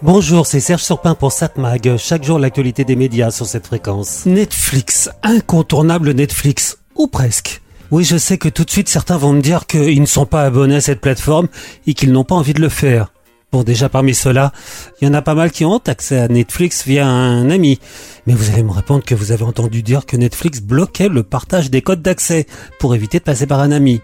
Bonjour, c'est Serge Surpin pour SatMag. Chaque jour, l'actualité des médias sur cette fréquence. Netflix, incontournable Netflix, ou presque. Oui, je sais que tout de suite certains vont me dire qu'ils ne sont pas abonnés à cette plateforme et qu'ils n'ont pas envie de le faire. Bon, déjà parmi ceux-là, il y en a pas mal qui ont accès à Netflix via un ami. Mais vous allez me répondre que vous avez entendu dire que Netflix bloquait le partage des codes d'accès pour éviter de passer par un ami.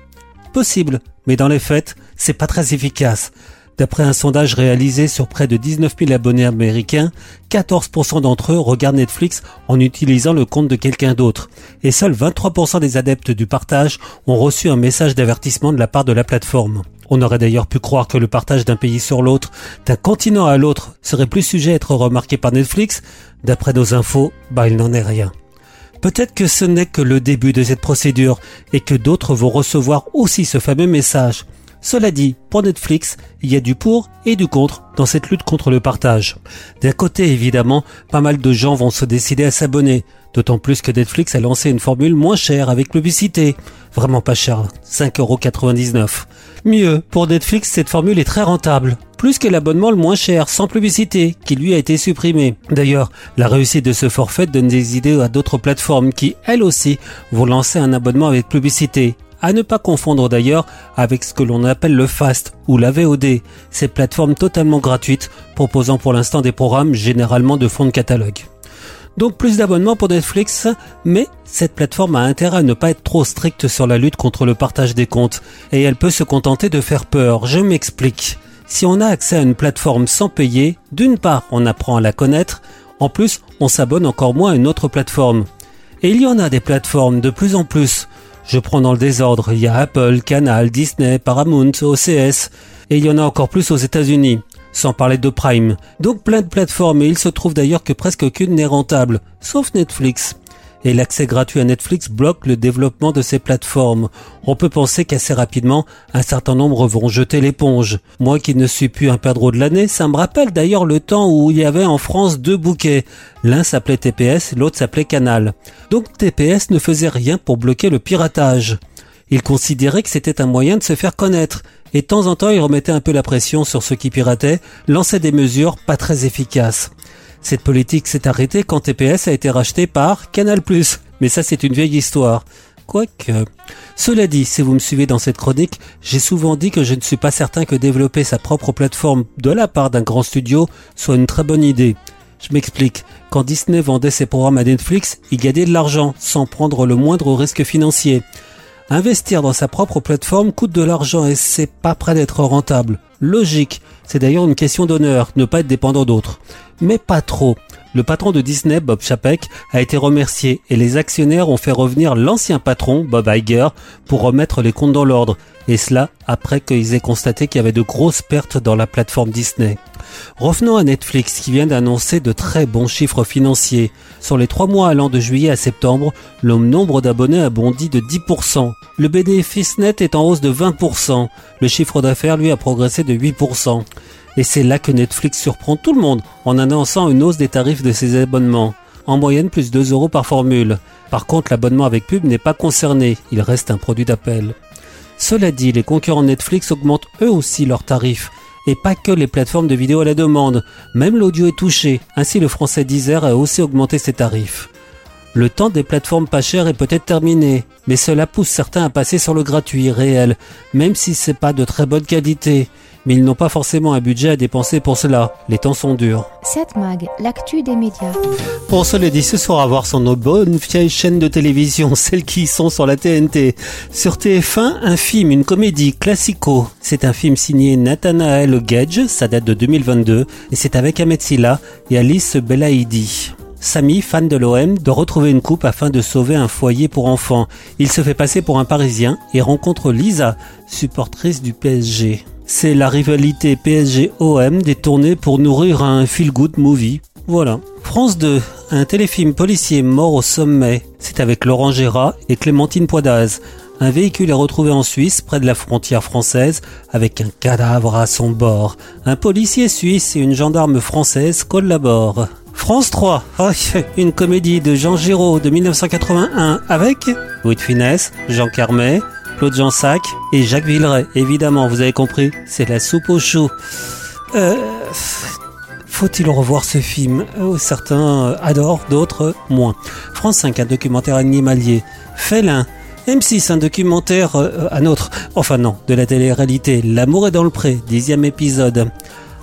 Possible, mais dans les faits, c'est pas très efficace. D'après un sondage réalisé sur près de 19 000 abonnés américains, 14% d'entre eux regardent Netflix en utilisant le compte de quelqu'un d'autre. Et seuls 23% des adeptes du partage ont reçu un message d'avertissement de la part de la plateforme. On aurait d'ailleurs pu croire que le partage d'un pays sur l'autre, d'un continent à l'autre, serait plus sujet à être remarqué par Netflix. D'après nos infos, bah il n'en est rien. Peut-être que ce n'est que le début de cette procédure et que d'autres vont recevoir aussi ce fameux message. Cela dit, pour Netflix, il y a du pour et du contre dans cette lutte contre le partage. D'un côté, évidemment, pas mal de gens vont se décider à s'abonner, d'autant plus que Netflix a lancé une formule moins chère avec publicité. Vraiment pas cher, 5,99€. Mieux, pour Netflix, cette formule est très rentable. Plus que l'abonnement le moins cher, sans publicité, qui lui a été supprimé. D'ailleurs, la réussite de ce forfait donne des idées à d'autres plateformes qui, elles aussi, vont lancer un abonnement avec publicité. À ne pas confondre d'ailleurs avec ce que l'on appelle le FAST ou la VOD, ces plateformes totalement gratuites proposant pour l'instant des programmes généralement de fonds de catalogue. Donc plus d'abonnements pour Netflix, mais cette plateforme a intérêt à ne pas être trop stricte sur la lutte contre le partage des comptes, et elle peut se contenter de faire peur. Je m'explique. Si on a accès à une plateforme sans payer, d'une part on apprend à la connaître, en plus on s'abonne encore moins à une autre plateforme. Et il y en a des plateformes de plus en plus. Je prends dans le désordre, il y a Apple, Canal, Disney, Paramount, OCS, et il y en a encore plus aux États-Unis, sans parler de Prime. Donc plein de plateformes, et il se trouve d'ailleurs que presque aucune n'est rentable, sauf Netflix et l'accès gratuit à Netflix bloque le développement de ces plateformes. On peut penser qu'assez rapidement, un certain nombre vont jeter l'éponge. Moi qui ne suis plus un perdreau de l'année, ça me rappelle d'ailleurs le temps où il y avait en France deux bouquets. L'un s'appelait TPS, l'autre s'appelait Canal. Donc TPS ne faisait rien pour bloquer le piratage. Il considérait que c'était un moyen de se faire connaître, et de temps en temps il remettait un peu la pression sur ceux qui pirataient, lançait des mesures pas très efficaces. Cette politique s'est arrêtée quand TPS a été racheté par Canal+. Mais ça, c'est une vieille histoire. Quoique. Cela dit, si vous me suivez dans cette chronique, j'ai souvent dit que je ne suis pas certain que développer sa propre plateforme de la part d'un grand studio soit une très bonne idée. Je m'explique. Quand Disney vendait ses programmes à Netflix, il gagnait de l'argent sans prendre le moindre risque financier. Investir dans sa propre plateforme coûte de l'argent et c'est pas prêt d'être rentable. Logique. C'est d'ailleurs une question d'honneur, ne pas être dépendant d'autres. Mais pas trop. Le patron de Disney, Bob Chapek, a été remercié et les actionnaires ont fait revenir l'ancien patron, Bob Iger, pour remettre les comptes dans l'ordre. Et cela après qu'ils aient constaté qu'il y avait de grosses pertes dans la plateforme Disney. Revenons à Netflix qui vient d'annoncer de très bons chiffres financiers. Sur les trois mois allant de juillet à septembre, le nombre d'abonnés a bondi de 10%. Le bénéfice net est en hausse de 20%. Le chiffre d'affaires, lui, a progressé de 8%. Et c'est là que Netflix surprend tout le monde en annonçant une hausse des tarifs de ses abonnements. En moyenne, plus 2 euros par formule. Par contre, l'abonnement avec pub n'est pas concerné. Il reste un produit d'appel. Cela dit, les concurrents Netflix augmentent eux aussi leurs tarifs et pas que les plateformes de vidéo à la demande. Même l'audio est touché. Ainsi, le français Deezer a aussi augmenté ses tarifs. Le temps des plateformes pas chères est peut-être terminé, mais cela pousse certains à passer sur le gratuit réel, même si c'est pas de très bonne qualité mais ils n'ont pas forcément un budget à dépenser pour cela. Les temps sont durs. 7 Mag, l'actu des médias. Pour cela dit, ce soir à voir sur nos bonnes vieilles chaînes de télévision, celles qui sont sur la TNT. Sur TF1, un film, une comédie classico. C'est un film signé Nathanael Gage, ça date de 2022, et c'est avec Ahmed Silla et Alice Belaïdi. Samy, fan de l'OM, doit retrouver une coupe afin de sauver un foyer pour enfants. Il se fait passer pour un Parisien et rencontre Lisa, supportrice du PSG. C'est la rivalité PSG-OM détournée pour nourrir un feel-good movie. Voilà. France 2, un téléfilm policier mort au sommet. C'est avec Laurent Gérard et Clémentine Poidaz. Un véhicule est retrouvé en Suisse, près de la frontière française, avec un cadavre à son bord. Un policier suisse et une gendarme française collaborent. France 3, une comédie de Jean Giraud de 1981 avec Louis de Finesse, Jean Carmet, Claude Jansac et Jacques Villeray. Évidemment, vous avez compris, c'est la soupe au chou. Euh, Faut-il revoir ce film? Euh, Certains adorent, d'autres moins. France 5, un documentaire animalier. Félin. M6, un documentaire, euh, un autre, enfin non, de la télé-réalité. L'amour est dans le pré, dixième épisode.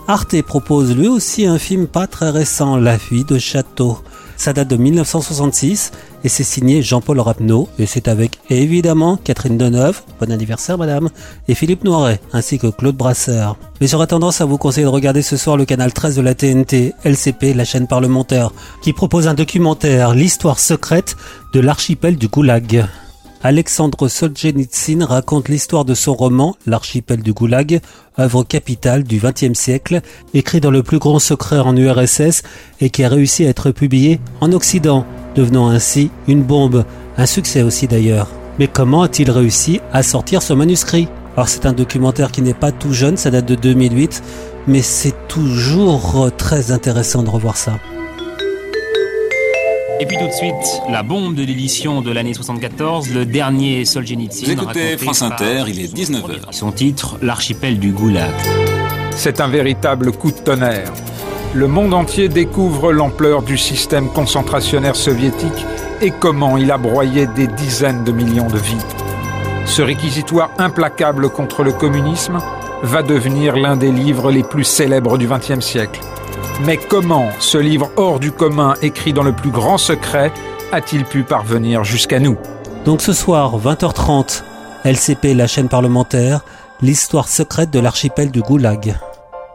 Arte propose lui aussi un film pas très récent, La fuite de château. Ça date de 1966 et c'est signé Jean-Paul Rapneau et c'est avec évidemment Catherine Deneuve, bon anniversaire madame, et Philippe Noiret ainsi que Claude Brasseur. Mais j'aurais tendance à vous conseiller de regarder ce soir le canal 13 de la TNT, LCP, la chaîne parlementaire, qui propose un documentaire, l'histoire secrète de l'archipel du Goulag. Alexandre Solzhenitsyn raconte l'histoire de son roman L'archipel du Goulag, œuvre capitale du XXe siècle, écrit dans le plus grand secret en URSS et qui a réussi à être publié en Occident, devenant ainsi une bombe, un succès aussi d'ailleurs. Mais comment a-t-il réussi à sortir ce manuscrit? Alors c'est un documentaire qui n'est pas tout jeune, ça date de 2008, mais c'est toujours très intéressant de revoir ça. Et puis tout de suite, la bombe de l'édition de l'année 74, le dernier Solzhenitsyn. Vous écoutez France Inter, il est 19h. Son titre, L'archipel du Goulag. C'est un véritable coup de tonnerre. Le monde entier découvre l'ampleur du système concentrationnaire soviétique et comment il a broyé des dizaines de millions de vies. Ce réquisitoire implacable contre le communisme va devenir l'un des livres les plus célèbres du XXe siècle. Mais comment ce livre hors du commun, écrit dans le plus grand secret, a-t-il pu parvenir jusqu'à nous? Donc ce soir, 20h30, LCP, la chaîne parlementaire, l'histoire secrète de l'archipel du Goulag.